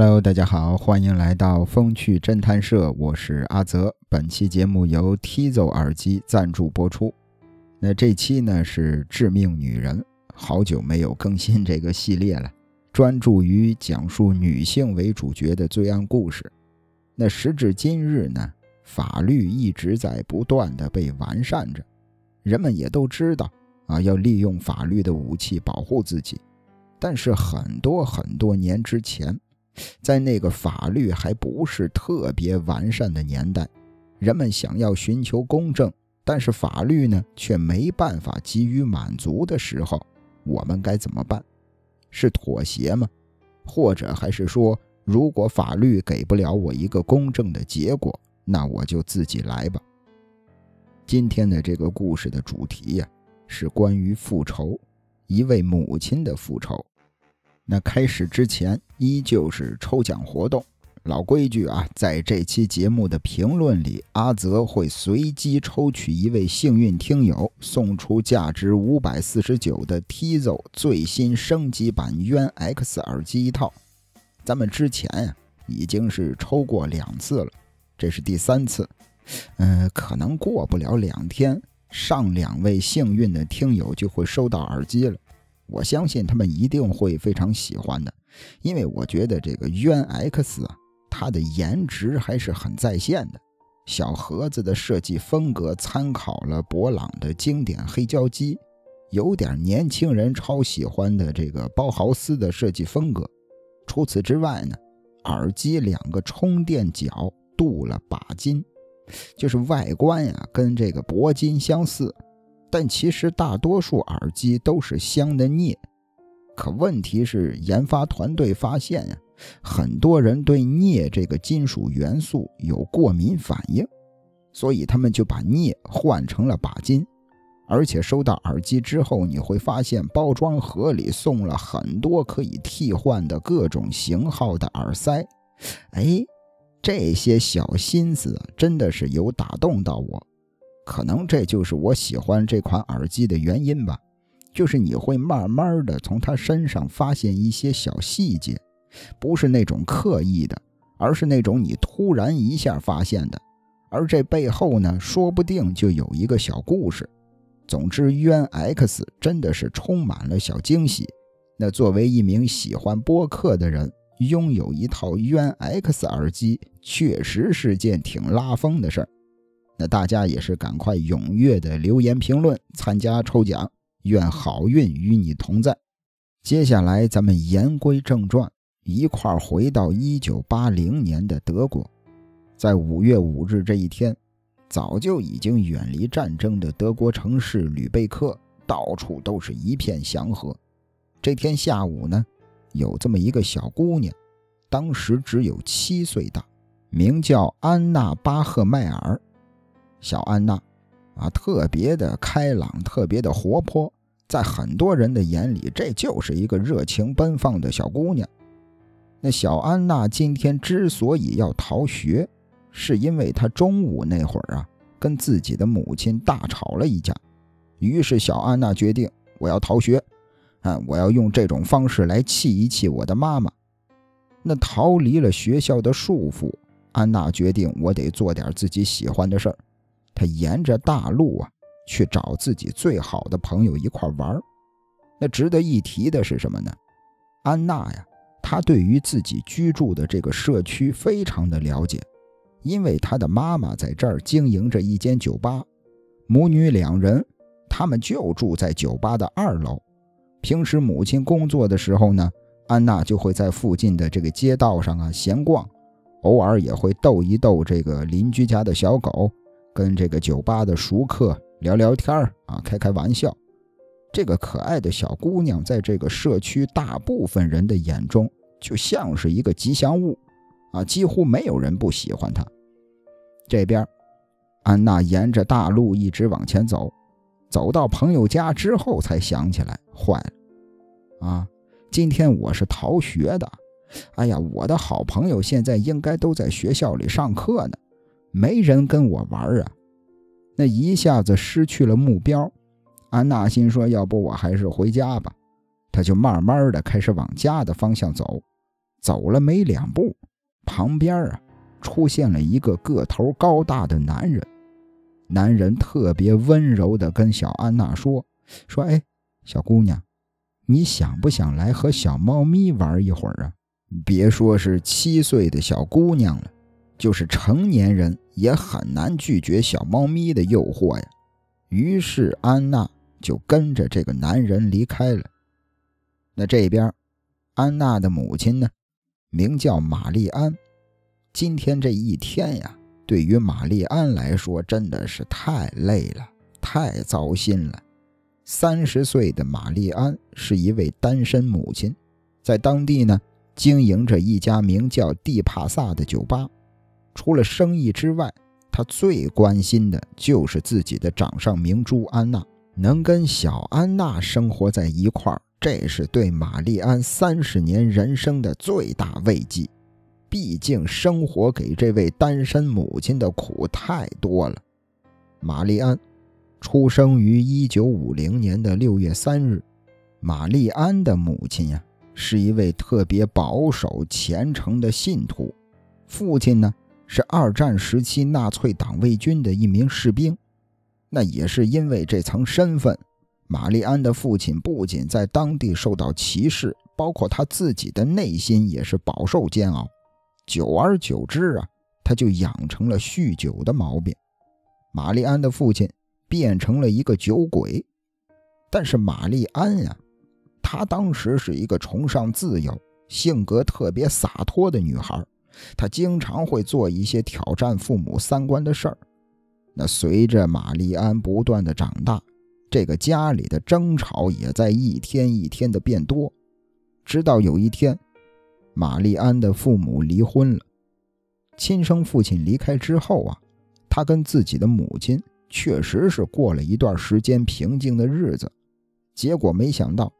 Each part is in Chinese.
Hello，大家好，欢迎来到风趣侦探社，我是阿泽。本期节目由 Tizo 耳机赞助播出。那这期呢是致命女人，好久没有更新这个系列了，专注于讲述女性为主角的罪案故事。那时至今日呢，法律一直在不断的被完善着，人们也都知道啊，要利用法律的武器保护自己。但是很多很多年之前。在那个法律还不是特别完善的年代，人们想要寻求公正，但是法律呢却没办法给予满足的时候，我们该怎么办？是妥协吗？或者还是说，如果法律给不了我一个公正的结果，那我就自己来吧？今天的这个故事的主题呀，是关于复仇，一位母亲的复仇。那开始之前依旧是抽奖活动，老规矩啊，在这期节目的评论里，阿泽会随机抽取一位幸运听友，送出价值五百四十九的 Tizo 最新升级版渊 X 耳机一套。咱们之前呀已经是抽过两次了，这是第三次，嗯，可能过不了两天，上两位幸运的听友就会收到耳机了。我相信他们一定会非常喜欢的，因为我觉得这个渊 X 啊，它的颜值还是很在线的。小盒子的设计风格参考了博朗的经典黑胶机，有点年轻人超喜欢的这个包豪斯的设计风格。除此之外呢，耳机两个充电脚镀了钯金，就是外观呀跟这个铂金相似。但其实大多数耳机都是镶的镍，可问题是研发团队发现呀，很多人对镍这个金属元素有过敏反应，所以他们就把镍换成了钯金。而且收到耳机之后，你会发现包装盒里送了很多可以替换的各种型号的耳塞。哎，这些小心思真的是有打动到我。可能这就是我喜欢这款耳机的原因吧，就是你会慢慢的从它身上发现一些小细节，不是那种刻意的，而是那种你突然一下发现的，而这背后呢，说不定就有一个小故事。总之，渊 X 真的是充满了小惊喜。那作为一名喜欢播客的人，拥有一套渊 X 耳机，确实是件挺拉风的事儿。那大家也是赶快踊跃的留言评论，参加抽奖，愿好运与你同在。接下来咱们言归正传，一块儿回到一九八零年的德国，在五月五日这一天，早就已经远离战争的德国城市吕贝克，到处都是一片祥和。这天下午呢，有这么一个小姑娘，当时只有七岁大，名叫安娜巴赫迈尔。小安娜，啊，特别的开朗，特别的活泼，在很多人的眼里，这就是一个热情奔放的小姑娘。那小安娜今天之所以要逃学，是因为她中午那会儿啊，跟自己的母亲大吵了一架。于是小安娜决定，我要逃学，啊，我要用这种方式来气一气我的妈妈。那逃离了学校的束缚，安娜决定，我得做点自己喜欢的事儿。他沿着大路啊，去找自己最好的朋友一块玩那值得一提的是什么呢？安娜呀，她对于自己居住的这个社区非常的了解，因为她的妈妈在这儿经营着一间酒吧，母女两人，他们就住在酒吧的二楼。平时母亲工作的时候呢，安娜就会在附近的这个街道上啊闲逛，偶尔也会逗一逗这个邻居家的小狗。跟这个酒吧的熟客聊聊天啊，开开玩笑。这个可爱的小姑娘，在这个社区大部分人的眼中，就像是一个吉祥物啊，几乎没有人不喜欢她。这边，安娜沿着大路一直往前走，走到朋友家之后，才想起来，坏了啊！今天我是逃学的，哎呀，我的好朋友现在应该都在学校里上课呢。没人跟我玩啊！那一下子失去了目标，安娜心说：“要不我还是回家吧。”她就慢慢的开始往家的方向走。走了没两步，旁边啊出现了一个个头高大的男人。男人特别温柔的跟小安娜说：“说，哎，小姑娘，你想不想来和小猫咪玩一会儿啊？别说是七岁的小姑娘了，就是成年人也很难拒绝小猫咪的诱惑呀。”于是安娜就跟着这个男人离开了。那这边，安娜的母亲呢，名叫玛丽安。今天这一天呀。对于玛丽安来说，真的是太累了，太糟心了。三十岁的玛丽安是一位单身母亲，在当地呢经营着一家名叫蒂帕萨的酒吧。除了生意之外，他最关心的就是自己的掌上明珠安娜。能跟小安娜生活在一块儿，这是对玛丽安三十年人生的最大慰藉。毕竟生活给这位单身母亲的苦太多了。玛丽安出生于一九五零年的六月三日。玛丽安的母亲呀，是一位特别保守虔诚的信徒。父亲呢，是二战时期纳粹党卫军的一名士兵。那也是因为这层身份，玛丽安的父亲不仅在当地受到歧视，包括他自己的内心也是饱受煎熬。久而久之啊，他就养成了酗酒的毛病。玛丽安的父亲变成了一个酒鬼，但是玛丽安呀，她当时是一个崇尚自由、性格特别洒脱的女孩，他经常会做一些挑战父母三观的事儿。那随着玛丽安不断的长大，这个家里的争吵也在一天一天的变多，直到有一天。玛丽安的父母离婚了，亲生父亲离开之后啊，他跟自己的母亲确实是过了一段时间平静的日子。结果没想到，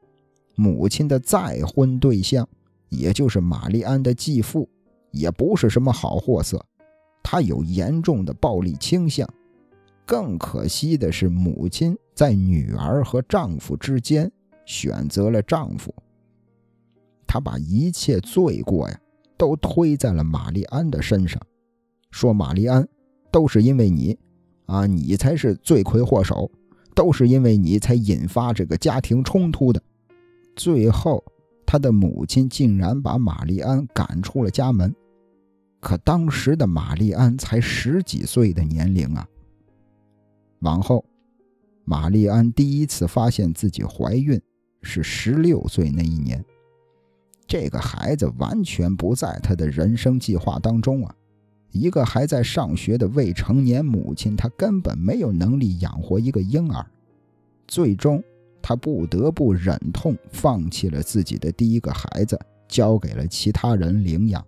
母亲的再婚对象，也就是玛丽安的继父，也不是什么好货色，他有严重的暴力倾向。更可惜的是，母亲在女儿和丈夫之间选择了丈夫。他把一切罪过呀，都推在了玛丽安的身上，说玛丽安都是因为你，啊，你才是罪魁祸首，都是因为你才引发这个家庭冲突的。最后，他的母亲竟然把玛丽安赶出了家门。可当时的玛丽安才十几岁的年龄啊。往后，玛丽安第一次发现自己怀孕是十六岁那一年。这个孩子完全不在他的人生计划当中啊！一个还在上学的未成年母亲，她根本没有能力养活一个婴儿。最终，她不得不忍痛放弃了自己的第一个孩子，交给了其他人领养。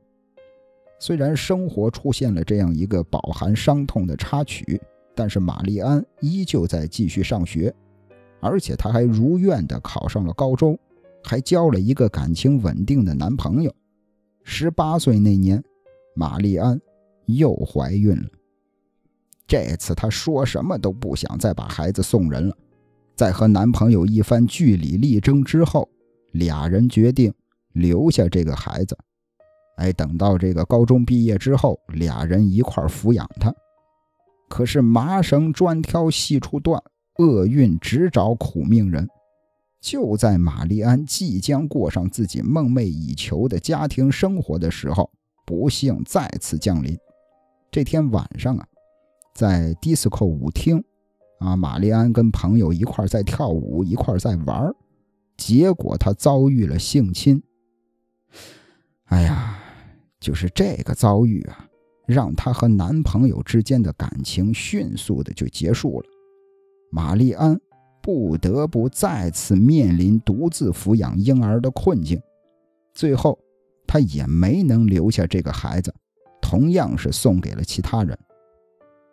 虽然生活出现了这样一个饱含伤痛的插曲，但是玛丽安依旧在继续上学，而且她还如愿地考上了高中。还交了一个感情稳定的男朋友。十八岁那年，玛丽安又怀孕了。这次她说什么都不想再把孩子送人了。在和男朋友一番据理力争之后，俩人决定留下这个孩子。哎，等到这个高中毕业之后，俩人一块抚养他。可是麻绳专挑细处断，厄运只找苦命人。就在玛丽安即将过上自己梦寐以求的家庭生活的时候，不幸再次降临。这天晚上啊，在迪斯科舞厅，啊，玛丽安跟朋友一块在跳舞，一块在玩结果她遭遇了性侵。哎呀，就是这个遭遇啊，让她和男朋友之间的感情迅速的就结束了。玛丽安。不得不再次面临独自抚养婴儿的困境，最后她也没能留下这个孩子，同样是送给了其他人。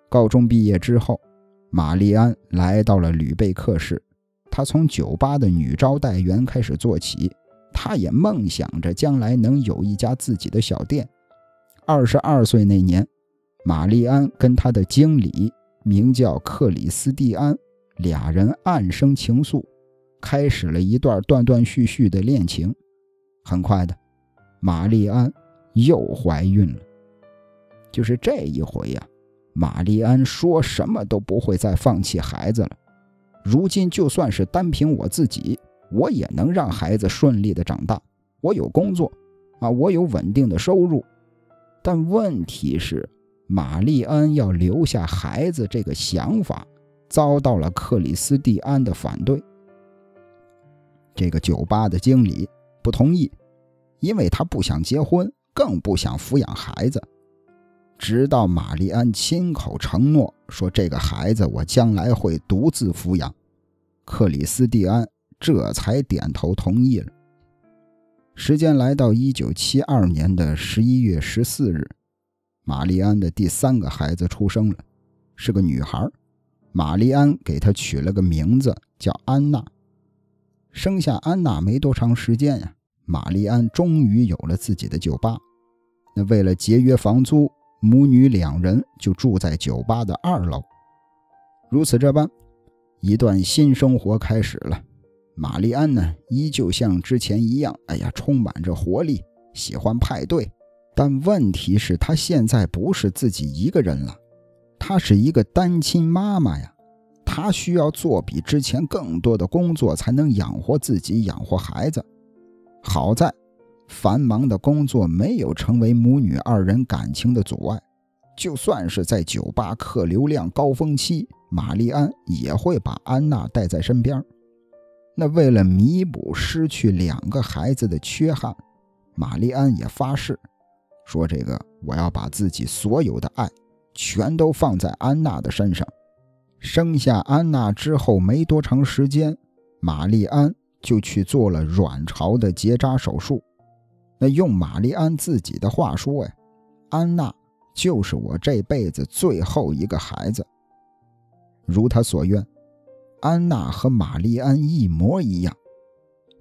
高中毕业之后，玛丽安来到了吕贝克市，她从酒吧的女招待员开始做起，她也梦想着将来能有一家自己的小店。二十二岁那年，玛丽安跟她的经理名叫克里斯蒂安。俩人暗生情愫，开始了一段断断续续的恋情。很快的，玛丽安又怀孕了。就是这一回呀，玛丽安说什么都不会再放弃孩子了。如今就算是单凭我自己，我也能让孩子顺利的长大。我有工作，啊，我有稳定的收入。但问题是，玛丽安要留下孩子这个想法，遭到了克里斯蒂安的反对。这个酒吧的经理不同意，因为他不想结婚，更不想抚养孩子。直到玛丽安亲口承诺说：“这个孩子我将来会独自抚养。”克里斯蒂安这才点头同意了。时间来到一九七二年的十一月十四日，玛丽安的第三个孩子出生了，是个女孩。玛丽安给她取了个名字叫安娜。生下安娜没多长时间呀，玛丽安终于有了自己的酒吧。那为了节约房租，母女两人就住在酒吧的二楼。如此这般，一段新生活开始了。玛丽安呢，依旧像之前一样，哎呀，充满着活力，喜欢派对。但问题是，她现在不是自己一个人了，她是一个单亲妈妈呀。她需要做比之前更多的工作，才能养活自己，养活孩子。好在，繁忙的工作没有成为母女二人感情的阻碍。就算是在酒吧客流量高峰期，玛丽安也会把安娜带在身边。那为了弥补失去两个孩子的缺憾，玛丽安也发誓说：“这个我要把自己所有的爱，全都放在安娜的身上。”生下安娜之后没多长时间，玛丽安就去做了卵巢的结扎手术。那用玛丽安自己的话说呀：“安娜就是我这辈子最后一个孩子。”如她所愿，安娜和玛丽安一模一样，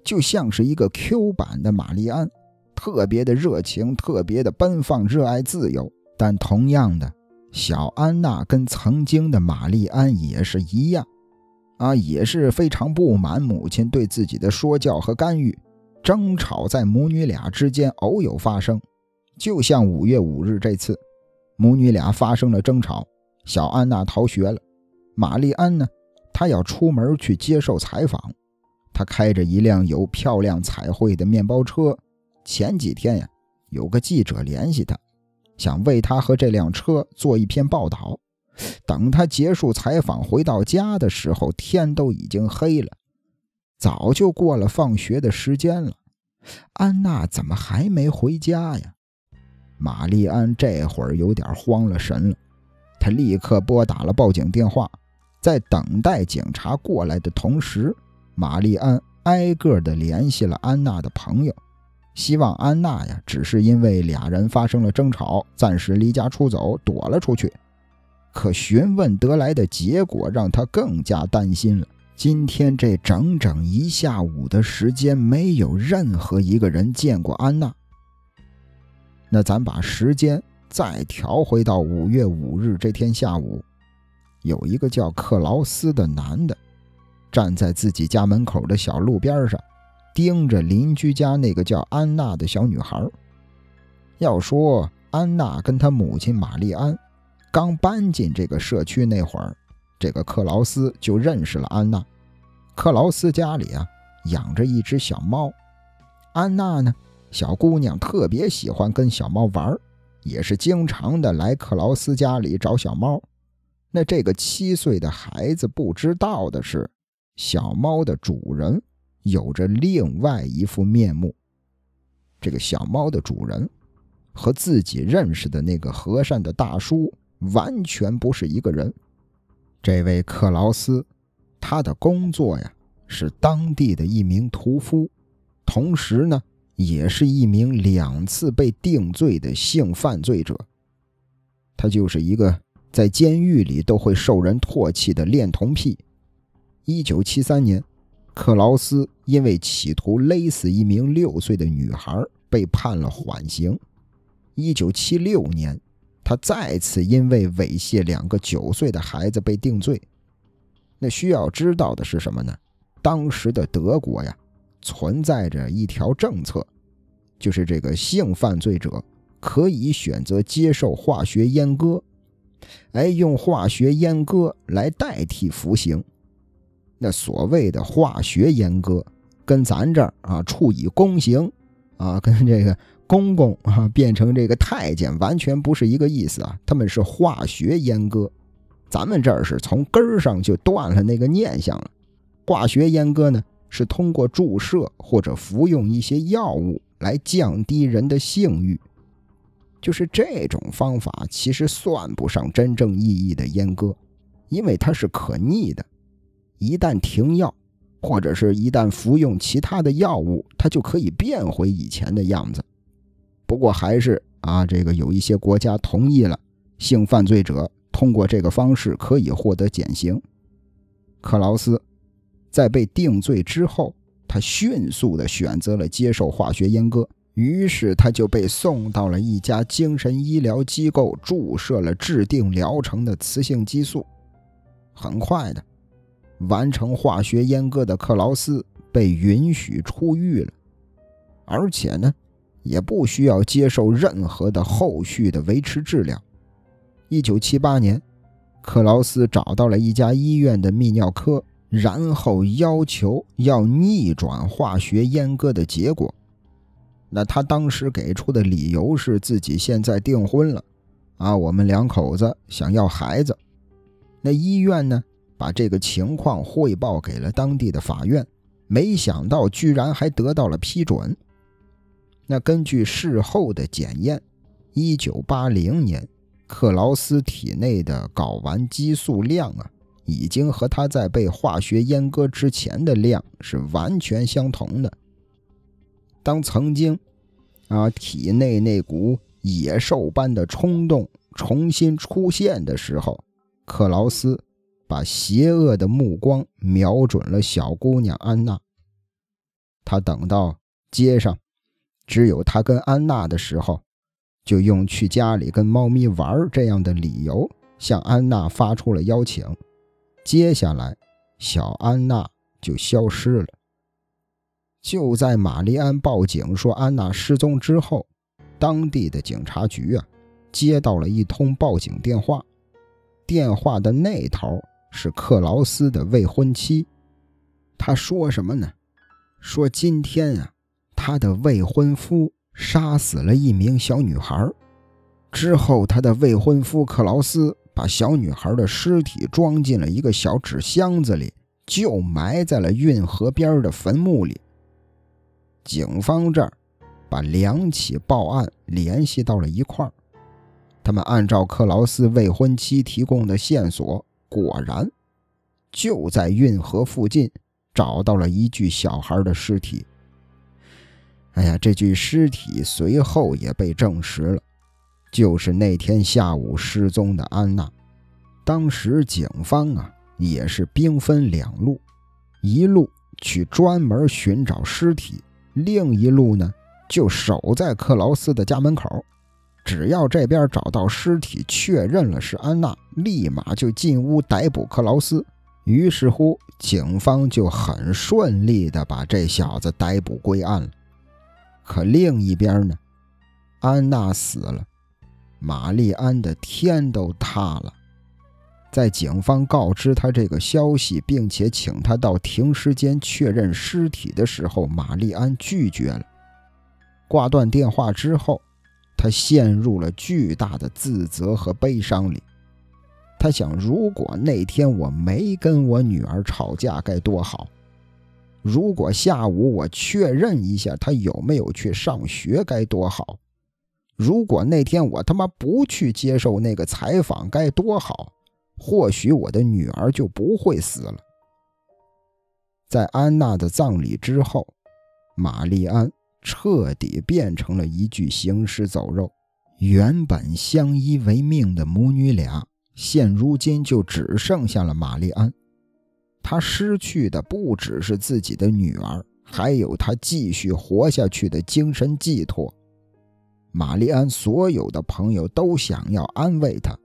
就像是一个 Q 版的玛丽安，特别的热情，特别的奔放，热爱自由。但同样的。小安娜跟曾经的玛丽安也是一样，啊，也是非常不满母亲对自己的说教和干预，争吵在母女俩之间偶有发生。就像五月五日这次，母女俩发生了争吵，小安娜逃学了，玛丽安呢，她要出门去接受采访，她开着一辆有漂亮彩绘的面包车。前几天呀，有个记者联系她。想为他和这辆车做一篇报道。等他结束采访回到家的时候，天都已经黑了，早就过了放学的时间了。安娜怎么还没回家呀？玛丽安这会儿有点慌了神了，她立刻拨打了报警电话。在等待警察过来的同时，玛丽安挨个的联系了安娜的朋友。希望安娜呀，只是因为俩人发生了争吵，暂时离家出走，躲了出去。可询问得来的结果让她更加担心了。今天这整整一下午的时间，没有任何一个人见过安娜。那咱把时间再调回到五月五日这天下午，有一个叫克劳斯的男的，站在自己家门口的小路边上。盯着邻居家那个叫安娜的小女孩。要说安娜跟她母亲玛丽安刚搬进这个社区那会儿，这个克劳斯就认识了安娜。克劳斯家里啊养着一只小猫，安娜呢，小姑娘特别喜欢跟小猫玩，也是经常的来克劳斯家里找小猫。那这个七岁的孩子不知道的是，小猫的主人。有着另外一副面目。这个小猫的主人和自己认识的那个和善的大叔完全不是一个人。这位克劳斯，他的工作呀是当地的一名屠夫，同时呢也是一名两次被定罪的性犯罪者。他就是一个在监狱里都会受人唾弃的恋童癖。一九七三年。克劳斯因为企图勒死一名六岁的女孩，被判了缓刑。一九七六年，他再次因为猥亵两个九岁的孩子被定罪。那需要知道的是什么呢？当时的德国呀，存在着一条政策，就是这个性犯罪者可以选择接受化学阉割，哎，用化学阉割来代替服刑。那所谓的化学阉割，跟咱这儿啊处以宫刑啊，跟这个公公啊变成这个太监完全不是一个意思啊。他们是化学阉割，咱们这儿是从根儿上就断了那个念想了。化学阉割呢，是通过注射或者服用一些药物来降低人的性欲，就是这种方法其实算不上真正意义的阉割，因为它是可逆的。一旦停药，或者是一旦服用其他的药物，它就可以变回以前的样子。不过还是啊，这个有一些国家同意了，性犯罪者通过这个方式可以获得减刑。克劳斯在被定罪之后，他迅速的选择了接受化学阉割，于是他就被送到了一家精神医疗机构，注射了制定疗程的雌性激素。很快的。完成化学阉割的克劳斯被允许出狱了，而且呢，也不需要接受任何的后续的维持治疗。一九七八年，克劳斯找到了一家医院的泌尿科，然后要求要逆转化学阉割的结果。那他当时给出的理由是自己现在订婚了，啊，我们两口子想要孩子。那医院呢？把这个情况汇报给了当地的法院，没想到居然还得到了批准。那根据事后的检验，一九八零年，克劳斯体内的睾丸激素量啊，已经和他在被化学阉割之前的量是完全相同的。当曾经啊体内那股野兽般的冲动重新出现的时候，克劳斯。把邪恶的目光瞄准了小姑娘安娜。他等到街上只有他跟安娜的时候，就用去家里跟猫咪玩这样的理由向安娜发出了邀请。接下来，小安娜就消失了。就在玛丽安报警说安娜失踪之后，当地的警察局啊接到了一通报警电话，电话的那头。是克劳斯的未婚妻，他说什么呢？说今天啊，他的未婚夫杀死了一名小女孩，之后他的未婚夫克劳斯把小女孩的尸体装进了一个小纸箱子里，就埋在了运河边的坟墓里。警方这儿把两起报案联系到了一块儿，他们按照克劳斯未婚妻提供的线索。果然，就在运河附近找到了一具小孩的尸体。哎呀，这具尸体随后也被证实了，就是那天下午失踪的安娜。当时警方啊也是兵分两路，一路去专门寻找尸体，另一路呢就守在克劳斯的家门口。只要这边找到尸体，确认了是安娜，立马就进屋逮捕克劳斯。于是乎，警方就很顺利地把这小子逮捕归案了。可另一边呢，安娜死了，玛丽安的天都塌了。在警方告知他这个消息，并且请他到停尸间确认尸体的时候，玛丽安拒绝了。挂断电话之后。他陷入了巨大的自责和悲伤里。他想，如果那天我没跟我女儿吵架，该多好；如果下午我确认一下她有没有去上学，该多好；如果那天我他妈不去接受那个采访，该多好。或许我的女儿就不会死了。在安娜的葬礼之后，玛丽安。彻底变成了一具行尸走肉。原本相依为命的母女俩，现如今就只剩下了玛丽安。他失去的不只是自己的女儿，还有他继续活下去的精神寄托。玛丽安所有的朋友都想要安慰她，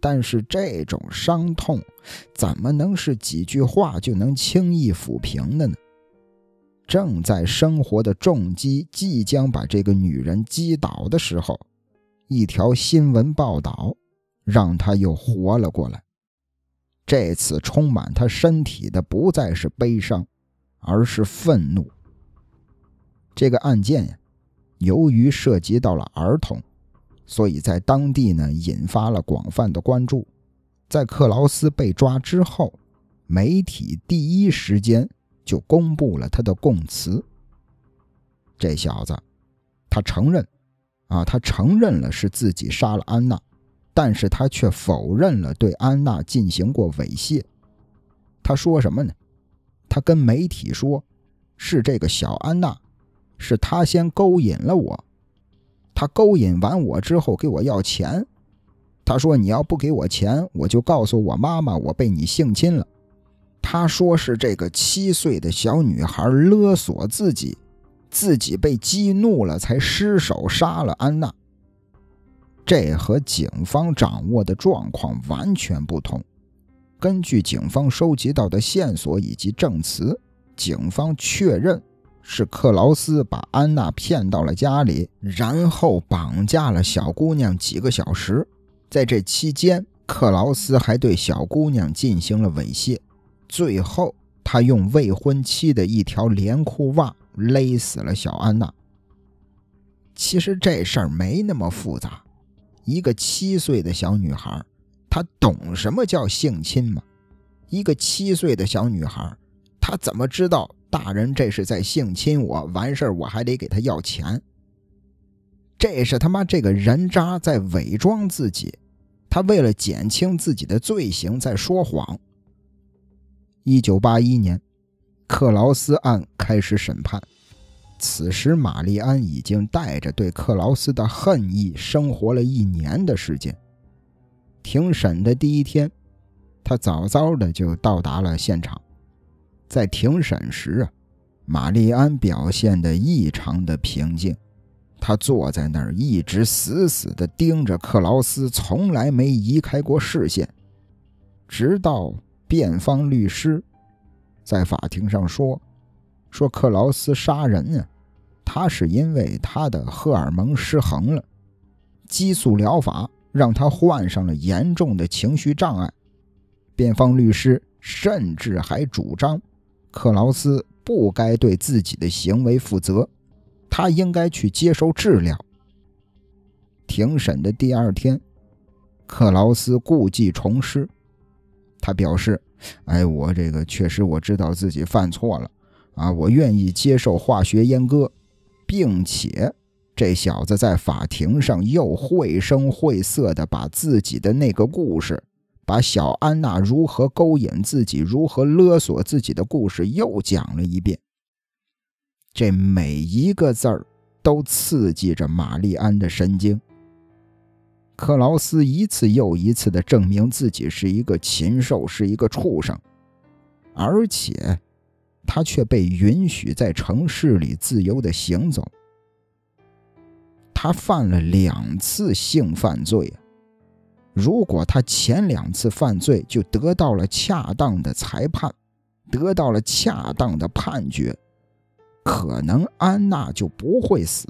但是这种伤痛，怎么能是几句话就能轻易抚平的呢？正在生活的重击即将把这个女人击倒的时候，一条新闻报道让他又活了过来。这次充满他身体的不再是悲伤，而是愤怒。这个案件呀，由于涉及到了儿童，所以在当地呢引发了广泛的关注。在克劳斯被抓之后，媒体第一时间。就公布了他的供词。这小子，他承认，啊，他承认了是自己杀了安娜，但是他却否认了对安娜进行过猥亵。他说什么呢？他跟媒体说，是这个小安娜，是他先勾引了我，他勾引完我之后给我要钱，他说你要不给我钱，我就告诉我妈妈我被你性侵了。他说是这个七岁的小女孩勒索自己，自己被激怒了才失手杀了安娜。这和警方掌握的状况完全不同。根据警方收集到的线索以及证词，警方确认是克劳斯把安娜骗到了家里，然后绑架了小姑娘几个小时。在这期间，克劳斯还对小姑娘进行了猥亵。最后，他用未婚妻的一条连裤袜勒死了小安娜。其实这事儿没那么复杂，一个七岁的小女孩，她懂什么叫性侵吗？一个七岁的小女孩，她怎么知道大人这是在性侵我？完事儿我还得给他要钱？这是他妈这个人渣在伪装自己，他为了减轻自己的罪行在说谎。一九八一年，克劳斯案开始审判。此时，玛丽安已经带着对克劳斯的恨意生活了一年的时间。庭审的第一天，他早早的就到达了现场。在庭审时啊，玛丽安表现的异常的平静。她坐在那儿，一直死死的盯着克劳斯，从来没移开过视线，直到。辩方律师在法庭上说：“说克劳斯杀人啊，他是因为他的荷尔蒙失衡了，激素疗法让他患上了严重的情绪障碍。”辩方律师甚至还主张，克劳斯不该对自己的行为负责，他应该去接受治疗。庭审的第二天，克劳斯故技重施。他表示：“哎，我这个确实我知道自己犯错了，啊，我愿意接受化学阉割，并且这小子在法庭上又绘声绘色的把自己的那个故事，把小安娜如何勾引自己、如何勒索自己的故事又讲了一遍。这每一个字儿都刺激着玛丽安的神经。”克劳斯一次又一次地证明自己是一个禽兽，是一个畜生，而且他却被允许在城市里自由的行走。他犯了两次性犯罪，如果他前两次犯罪就得到了恰当的裁判，得到了恰当的判决，可能安娜就不会死。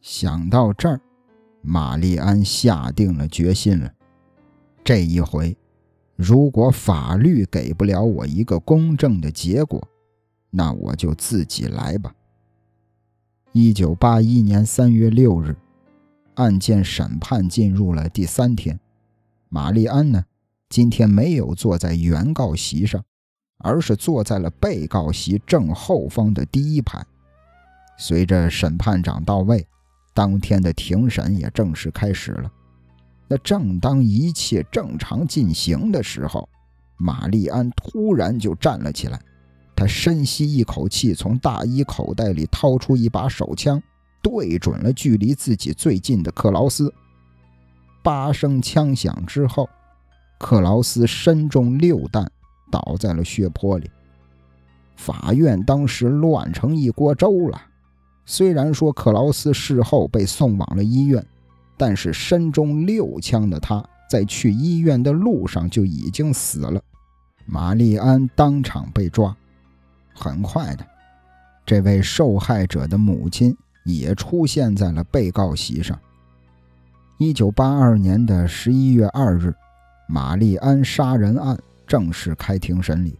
想到这儿。玛丽安下定了决心了，这一回，如果法律给不了我一个公正的结果，那我就自己来吧。一九八一年三月六日，案件审判进入了第三天。玛丽安呢，今天没有坐在原告席上，而是坐在了被告席正后方的第一排。随着审判长到位。当天的庭审也正式开始了。那正当一切正常进行的时候，玛丽安突然就站了起来。他深吸一口气，从大衣口袋里掏出一把手枪，对准了距离自己最近的克劳斯。八声枪响之后，克劳斯身中六弹，倒在了血泊里。法院当时乱成一锅粥了。虽然说克劳斯事后被送往了医院，但是身中六枪的他在去医院的路上就已经死了。玛丽安当场被抓。很快的，这位受害者的母亲也出现在了被告席上。一九八二年的十一月二日，玛丽安杀人案正式开庭审理。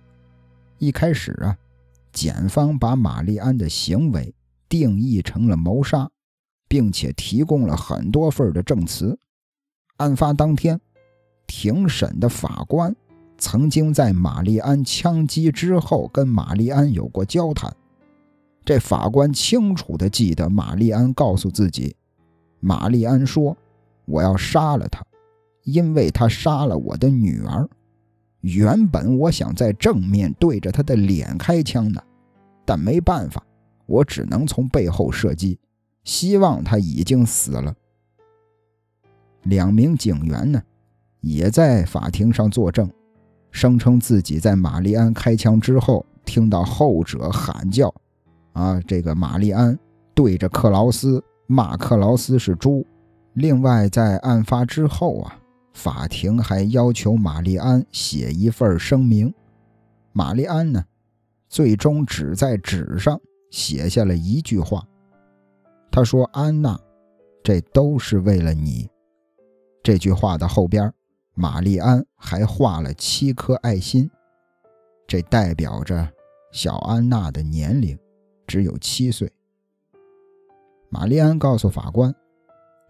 一开始啊，检方把玛丽安的行为定义成了谋杀，并且提供了很多份的证词。案发当天，庭审的法官曾经在玛丽安枪击之后跟玛丽安有过交谈。这法官清楚地记得，玛丽安告诉自己：“玛丽安说。”我要杀了他，因为他杀了我的女儿。原本我想在正面对着他的脸开枪的，但没办法，我只能从背后射击，希望他已经死了。两名警员呢，也在法庭上作证，声称自己在玛丽安开枪之后，听到后者喊叫：“啊，这个玛丽安对着克劳斯骂克劳斯是猪。”另外，在案发之后啊，法庭还要求玛丽安写一份声明。玛丽安呢，最终只在纸上写下了一句话。他说：“安娜，这都是为了你。”这句话的后边，玛丽安还画了七颗爱心，这代表着小安娜的年龄只有七岁。玛丽安告诉法官。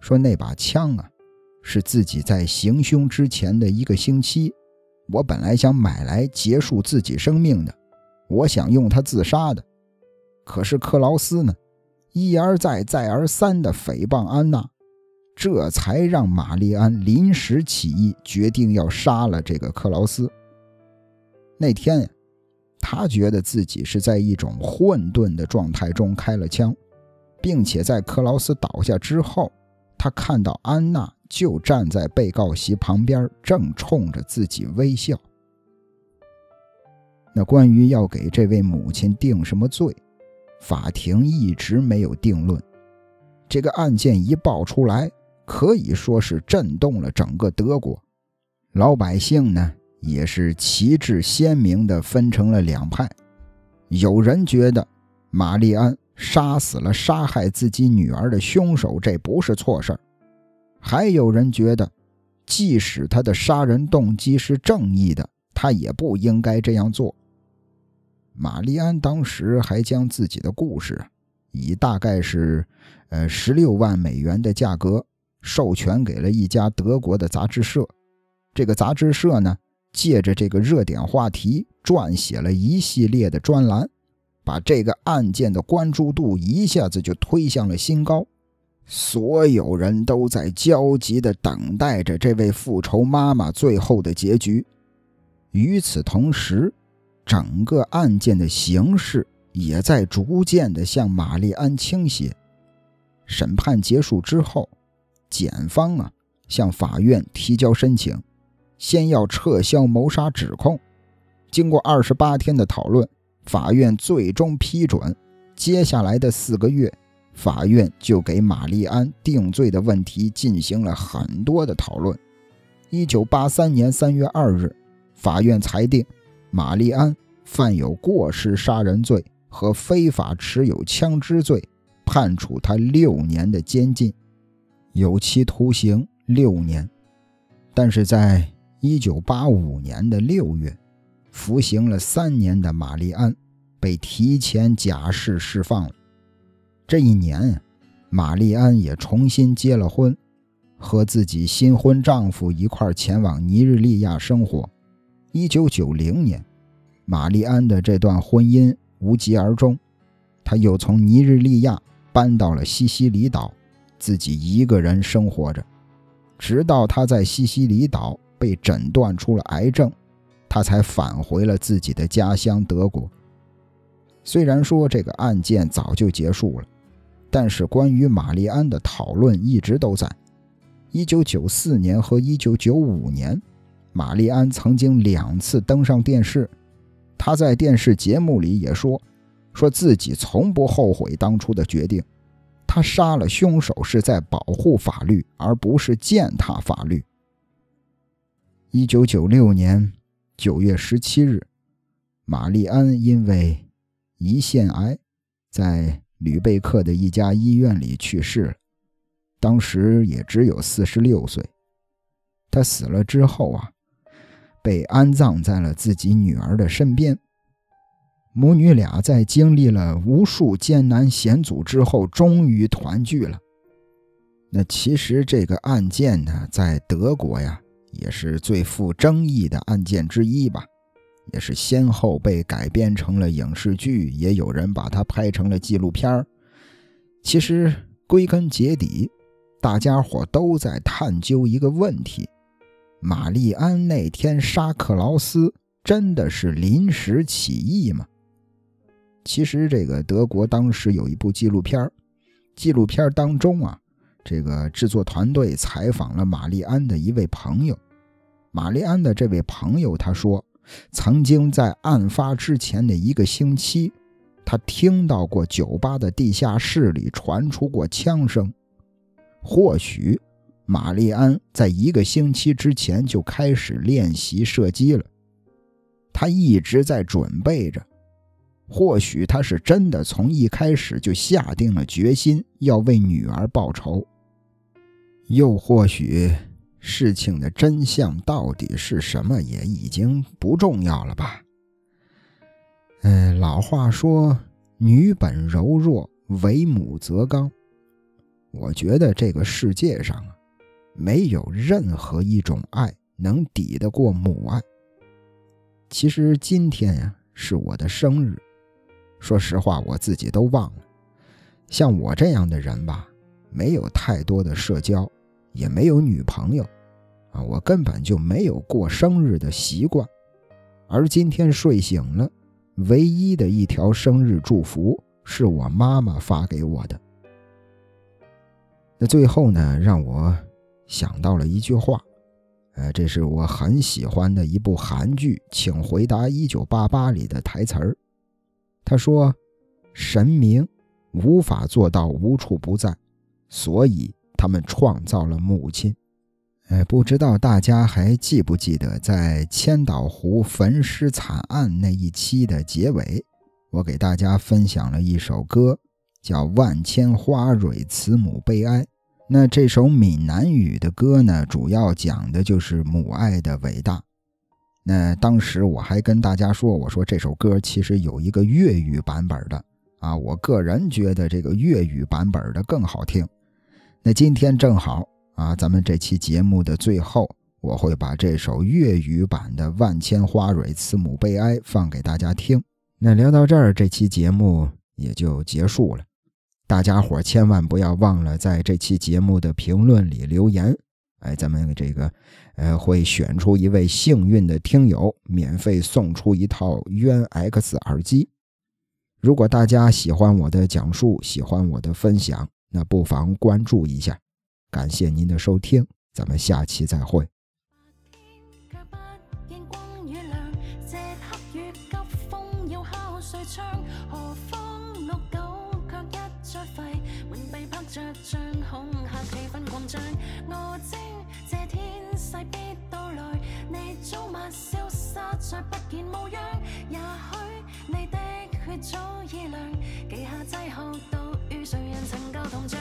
说那把枪啊，是自己在行凶之前的一个星期，我本来想买来结束自己生命的，我想用它自杀的。可是克劳斯呢，一而再再而三的诽谤安娜，这才让玛丽安临时起意，决定要杀了这个克劳斯。那天呀，他觉得自己是在一种混沌的状态中开了枪，并且在克劳斯倒下之后。他看到安娜就站在被告席旁边，正冲着自己微笑。那关于要给这位母亲定什么罪，法庭一直没有定论。这个案件一爆出来，可以说是震动了整个德国。老百姓呢，也是旗帜鲜明地分成了两派。有人觉得玛丽安。杀死了杀害自己女儿的凶手，这不是错事儿。还有人觉得，即使他的杀人动机是正义的，他也不应该这样做。玛丽安当时还将自己的故事以大概是呃十六万美元的价格授权给了一家德国的杂志社。这个杂志社呢，借着这个热点话题，撰写了一系列的专栏。把这个案件的关注度一下子就推向了新高，所有人都在焦急地等待着这位复仇妈妈最后的结局。与此同时，整个案件的形势也在逐渐地向玛丽安倾斜。审判结束之后，检方啊向法院提交申请，先要撤销谋杀指控。经过二十八天的讨论。法院最终批准，接下来的四个月，法院就给玛丽安定罪的问题进行了很多的讨论。一九八三年三月二日，法院裁定玛丽安犯有过失杀人罪和非法持有枪支罪，判处他六年的监禁，有期徒刑六年。但是在一九八五年的六月。服刑了三年的玛丽安被提前假释释放了。这一年，玛丽安也重新结了婚，和自己新婚丈夫一块前往尼日利亚生活。一九九零年，玛丽安的这段婚姻无疾而终，她又从尼日利亚搬到了西西里岛，自己一个人生活着，直到他在西西里岛被诊断出了癌症。他才返回了自己的家乡德国。虽然说这个案件早就结束了，但是关于玛丽安的讨论一直都在。一九九四年和一九九五年，玛丽安曾经两次登上电视。她在电视节目里也说，说自己从不后悔当初的决定。他杀了凶手是在保护法律，而不是践踏法律。一九九六年。九月十七日，玛丽安因为胰腺癌在吕贝克的一家医院里去世了，当时也只有四十六岁。他死了之后啊，被安葬在了自己女儿的身边。母女俩在经历了无数艰难险阻之后，终于团聚了。那其实这个案件呢，在德国呀，也是最富争议的案件之一吧，也是先后被改编成了影视剧，也有人把它拍成了纪录片儿其实归根结底，大家伙都在探究一个问题：玛丽安那天杀克劳斯，真的是临时起意吗？其实，这个德国当时有一部纪录片纪录片当中啊，这个制作团队采访了玛丽安的一位朋友。玛丽安的这位朋友他说，曾经在案发之前的一个星期，他听到过酒吧的地下室里传出过枪声。或许，玛丽安在一个星期之前就开始练习射击了，他一直在准备着。或许他是真的从一开始就下定了决心要为女儿报仇，又或许事情的真相到底是什么也已经不重要了吧。嗯，老话说“女本柔弱，为母则刚”，我觉得这个世界上啊，没有任何一种爱能抵得过母爱。其实今天呀，是我的生日。说实话，我自己都忘了。像我这样的人吧，没有太多的社交，也没有女朋友，啊，我根本就没有过生日的习惯。而今天睡醒了，唯一的一条生日祝福是我妈妈发给我的。那最后呢，让我想到了一句话，呃，这是我很喜欢的一部韩剧《请回答一九八八》里的台词儿。他说：“神明无法做到无处不在，所以他们创造了母亲。哎，不知道大家还记不记得，在千岛湖焚尸惨案那一期的结尾，我给大家分享了一首歌，叫《万千花蕊慈母悲哀》。那这首闽南语的歌呢，主要讲的就是母爱的伟大。”那当时我还跟大家说，我说这首歌其实有一个粤语版本的啊，我个人觉得这个粤语版本的更好听。那今天正好啊，咱们这期节目的最后，我会把这首粤语版的《万千花蕊慈母悲哀》放给大家听。那聊到这儿，这期节目也就结束了。大家伙千万不要忘了在这期节目的评论里留言。哎，咱们这个，呃，会选出一位幸运的听友，免费送出一套渊 X 耳机。如果大家喜欢我的讲述，喜欢我的分享，那不妨关注一下。感谢您的收听，咱们下期再会。再废，门被拍着像恐吓气氛狂涨。我知这天世必到来，你早晚消失再不见模样。也许你的血早已凉，记下祭号，到与谁人曾够同像。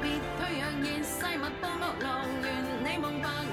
别退让现世物博噩梦愿你梦吧